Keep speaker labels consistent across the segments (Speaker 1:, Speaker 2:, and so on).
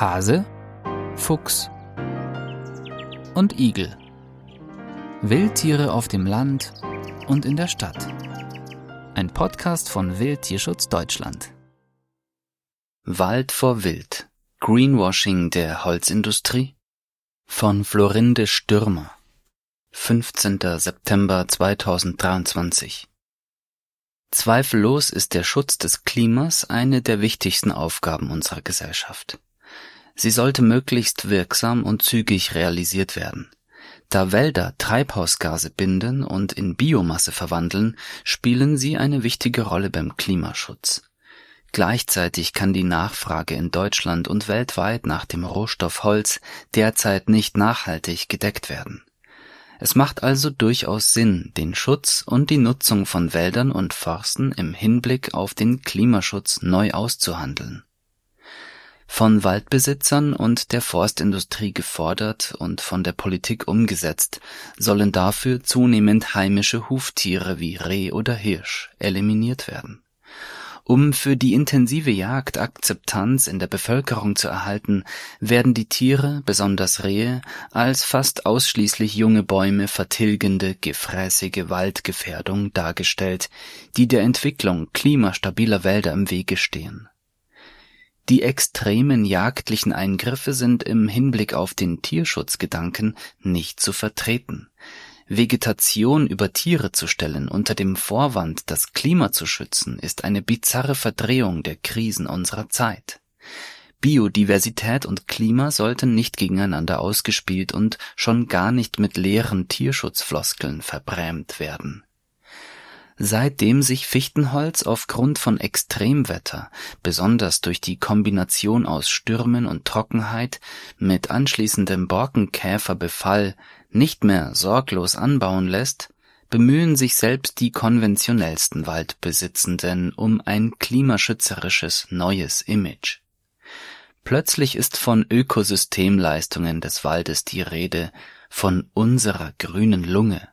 Speaker 1: Hase, Fuchs und Igel. Wildtiere auf dem Land und in der Stadt. Ein Podcast von Wildtierschutz Deutschland.
Speaker 2: Wald vor Wild. Greenwashing der Holzindustrie von Florinde Stürmer. 15. September 2023. Zweifellos ist der Schutz des Klimas eine der wichtigsten Aufgaben unserer Gesellschaft. Sie sollte möglichst wirksam und zügig realisiert werden. Da Wälder Treibhausgase binden und in Biomasse verwandeln, spielen sie eine wichtige Rolle beim Klimaschutz. Gleichzeitig kann die Nachfrage in Deutschland und weltweit nach dem Rohstoff Holz derzeit nicht nachhaltig gedeckt werden. Es macht also durchaus Sinn, den Schutz und die Nutzung von Wäldern und Forsten im Hinblick auf den Klimaschutz neu auszuhandeln von Waldbesitzern und der Forstindustrie gefordert und von der Politik umgesetzt, sollen dafür zunehmend heimische Huftiere wie Reh oder Hirsch eliminiert werden. Um für die intensive Jagd Akzeptanz in der Bevölkerung zu erhalten, werden die Tiere, besonders Rehe, als fast ausschließlich junge Bäume vertilgende, gefräßige Waldgefährdung dargestellt, die der Entwicklung klimastabiler Wälder im Wege stehen die extremen jagdlichen Eingriffe sind im Hinblick auf den Tierschutzgedanken nicht zu vertreten. Vegetation über Tiere zu stellen unter dem Vorwand, das Klima zu schützen, ist eine bizarre Verdrehung der Krisen unserer Zeit. Biodiversität und Klima sollten nicht gegeneinander ausgespielt und schon gar nicht mit leeren Tierschutzfloskeln verbrämt werden Seitdem sich Fichtenholz aufgrund von Extremwetter, besonders durch die Kombination aus Stürmen und Trockenheit mit anschließendem Borkenkäferbefall, nicht mehr sorglos anbauen lässt, bemühen sich selbst die konventionellsten Waldbesitzenden um ein klimaschützerisches neues Image. Plötzlich ist von Ökosystemleistungen des Waldes die Rede, von unserer grünen Lunge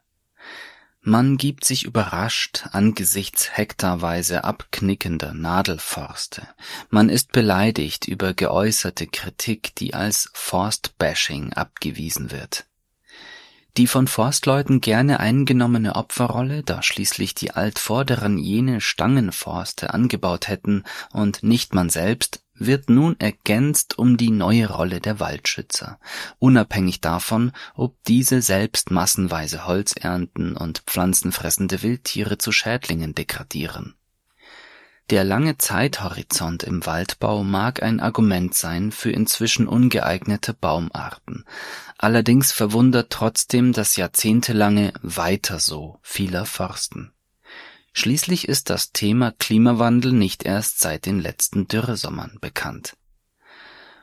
Speaker 2: man gibt sich überrascht angesichts hektarweise abknickender Nadelforste. Man ist beleidigt über geäußerte Kritik, die als Forstbashing abgewiesen wird. Die von Forstleuten gerne eingenommene Opferrolle, da schließlich die Altvorderen jene Stangenforste angebaut hätten und nicht man selbst, wird nun ergänzt um die neue Rolle der Waldschützer, unabhängig davon, ob diese selbst massenweise Holz ernten und pflanzenfressende Wildtiere zu Schädlingen degradieren. Der lange Zeithorizont im Waldbau mag ein Argument sein für inzwischen ungeeignete Baumarten, allerdings verwundert trotzdem das jahrzehntelange Weiter so vieler Forsten. Schließlich ist das Thema Klimawandel nicht erst seit den letzten Dürresommern bekannt.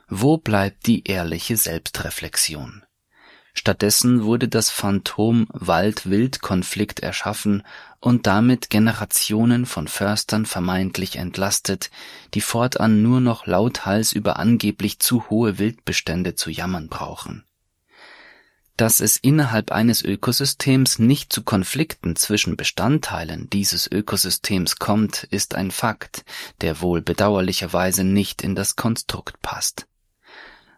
Speaker 2: Wo bleibt die ehrliche Selbstreflexion? Stattdessen wurde das Phantom Wald-Wild-Konflikt erschaffen und damit Generationen von Förstern vermeintlich entlastet, die fortan nur noch lauthals über angeblich zu hohe Wildbestände zu jammern brauchen dass es innerhalb eines Ökosystems nicht zu Konflikten zwischen Bestandteilen dieses Ökosystems kommt, ist ein Fakt, der wohl bedauerlicherweise nicht in das Konstrukt passt.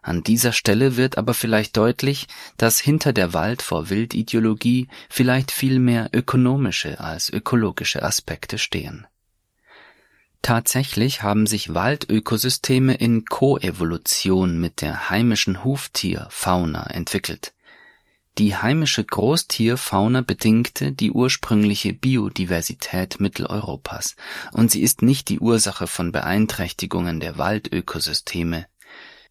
Speaker 2: An dieser Stelle wird aber vielleicht deutlich, dass hinter der Wald vor Wild-Ideologie vielleicht viel mehr ökonomische als ökologische Aspekte stehen. Tatsächlich haben sich Waldökosysteme in Koevolution mit der heimischen Huftierfauna entwickelt die heimische Großtierfauna bedingte die ursprüngliche Biodiversität Mitteleuropas, und sie ist nicht die Ursache von Beeinträchtigungen der Waldökosysteme.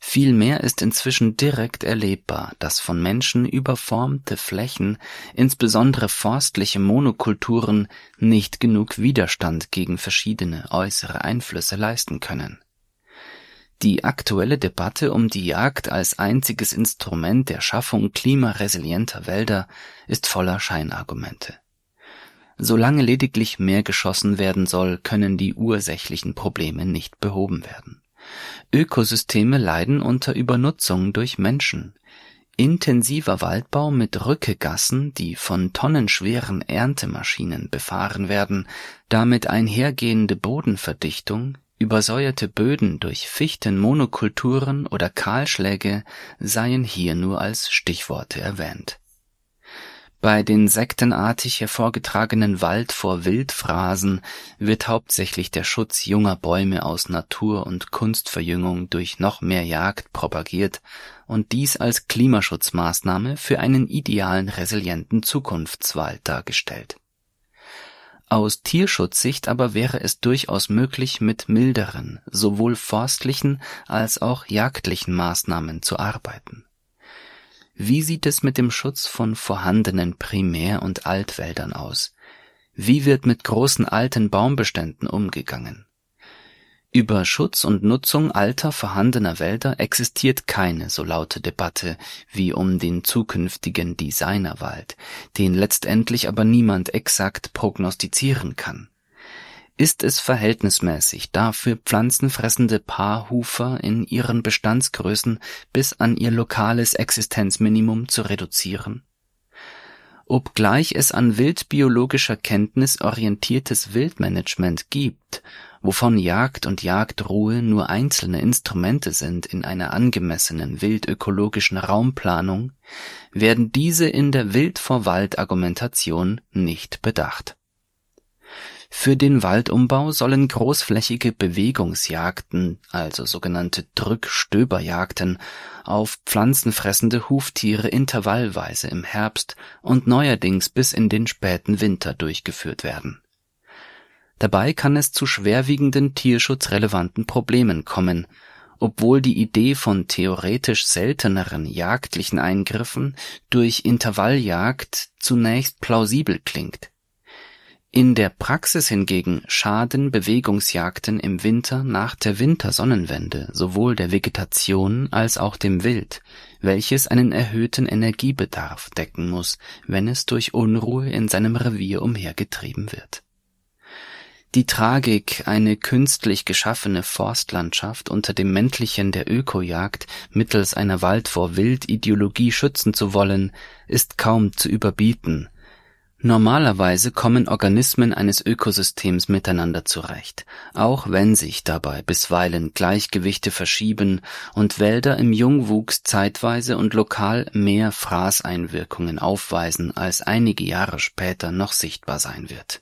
Speaker 2: Vielmehr ist inzwischen direkt erlebbar, dass von Menschen überformte Flächen, insbesondere forstliche Monokulturen, nicht genug Widerstand gegen verschiedene äußere Einflüsse leisten können die aktuelle Debatte um die Jagd als einziges Instrument der Schaffung klimaresilienter Wälder ist voller Scheinargumente. Solange lediglich mehr geschossen werden soll, können die ursächlichen Probleme nicht behoben werden. Ökosysteme leiden unter Übernutzung durch Menschen. Intensiver Waldbau mit Rückegassen, die von tonnenschweren Erntemaschinen befahren werden, damit einhergehende Bodenverdichtung, Übersäuerte Böden durch Fichtenmonokulturen oder Kahlschläge seien hier nur als Stichworte erwähnt. Bei den sektenartig hervorgetragenen Wald vor Wildphrasen wird hauptsächlich der Schutz junger Bäume aus Natur- und Kunstverjüngung durch noch mehr Jagd propagiert und dies als Klimaschutzmaßnahme für einen idealen resilienten Zukunftswald dargestellt. Aus Tierschutzsicht aber wäre es durchaus möglich, mit milderen, sowohl forstlichen als auch jagdlichen Maßnahmen zu arbeiten wie sieht es mit dem Schutz von vorhandenen Primär- und Altwäldern aus? Wie wird mit großen alten Baumbeständen umgegangen? Über Schutz und Nutzung alter vorhandener Wälder existiert keine so laute Debatte wie um den zukünftigen Designerwald, den letztendlich aber niemand exakt prognostizieren kann ist es verhältnismäßig, dafür pflanzenfressende Paarhufer in ihren Bestandsgrößen bis an ihr lokales Existenzminimum zu reduzieren? Obgleich es an wildbiologischer Kenntnis orientiertes Wildmanagement gibt, wovon Jagd und Jagdruhe nur einzelne Instrumente sind in einer angemessenen wildökologischen Raumplanung, werden diese in der Wild-vor-Wald-Argumentation nicht bedacht für den Waldumbau sollen großflächige Bewegungsjagden, also sogenannte Drück-Stöberjagden, auf pflanzenfressende Huftiere intervallweise im Herbst und neuerdings bis in den späten Winter durchgeführt werden. Dabei kann es zu schwerwiegenden tierschutzrelevanten Problemen kommen, obwohl die Idee von theoretisch selteneren jagdlichen Eingriffen durch Intervalljagd zunächst plausibel klingt in der Praxis hingegen schaden Bewegungsjagden im Winter nach der Wintersonnenwende sowohl der Vegetation als auch dem Wild, welches einen erhöhten Energiebedarf decken muss, wenn es durch Unruhe in seinem Revier umhergetrieben wird. Die Tragik, eine künstlich geschaffene Forstlandschaft unter dem Mäntelchen der Ökojagd mittels einer Wald-vor-Wild-Ideologie schützen zu wollen, ist kaum zu überbieten Normalerweise kommen Organismen eines Ökosystems miteinander zurecht, auch wenn sich dabei bisweilen Gleichgewichte verschieben und Wälder im Jungwuchs zeitweise und lokal mehr Fraßeinwirkungen aufweisen, als einige Jahre später noch sichtbar sein wird.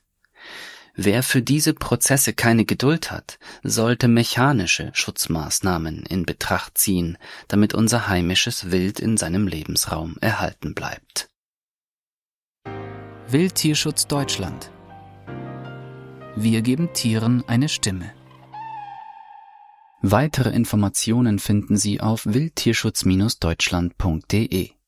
Speaker 2: Wer für diese Prozesse keine Geduld hat, sollte mechanische Schutzmaßnahmen in Betracht ziehen, damit unser heimisches Wild in seinem Lebensraum erhalten bleibt
Speaker 1: Wildtierschutz Deutschland. Wir geben Tieren eine Stimme. Weitere Informationen finden Sie auf wildtierschutz-deutschland.de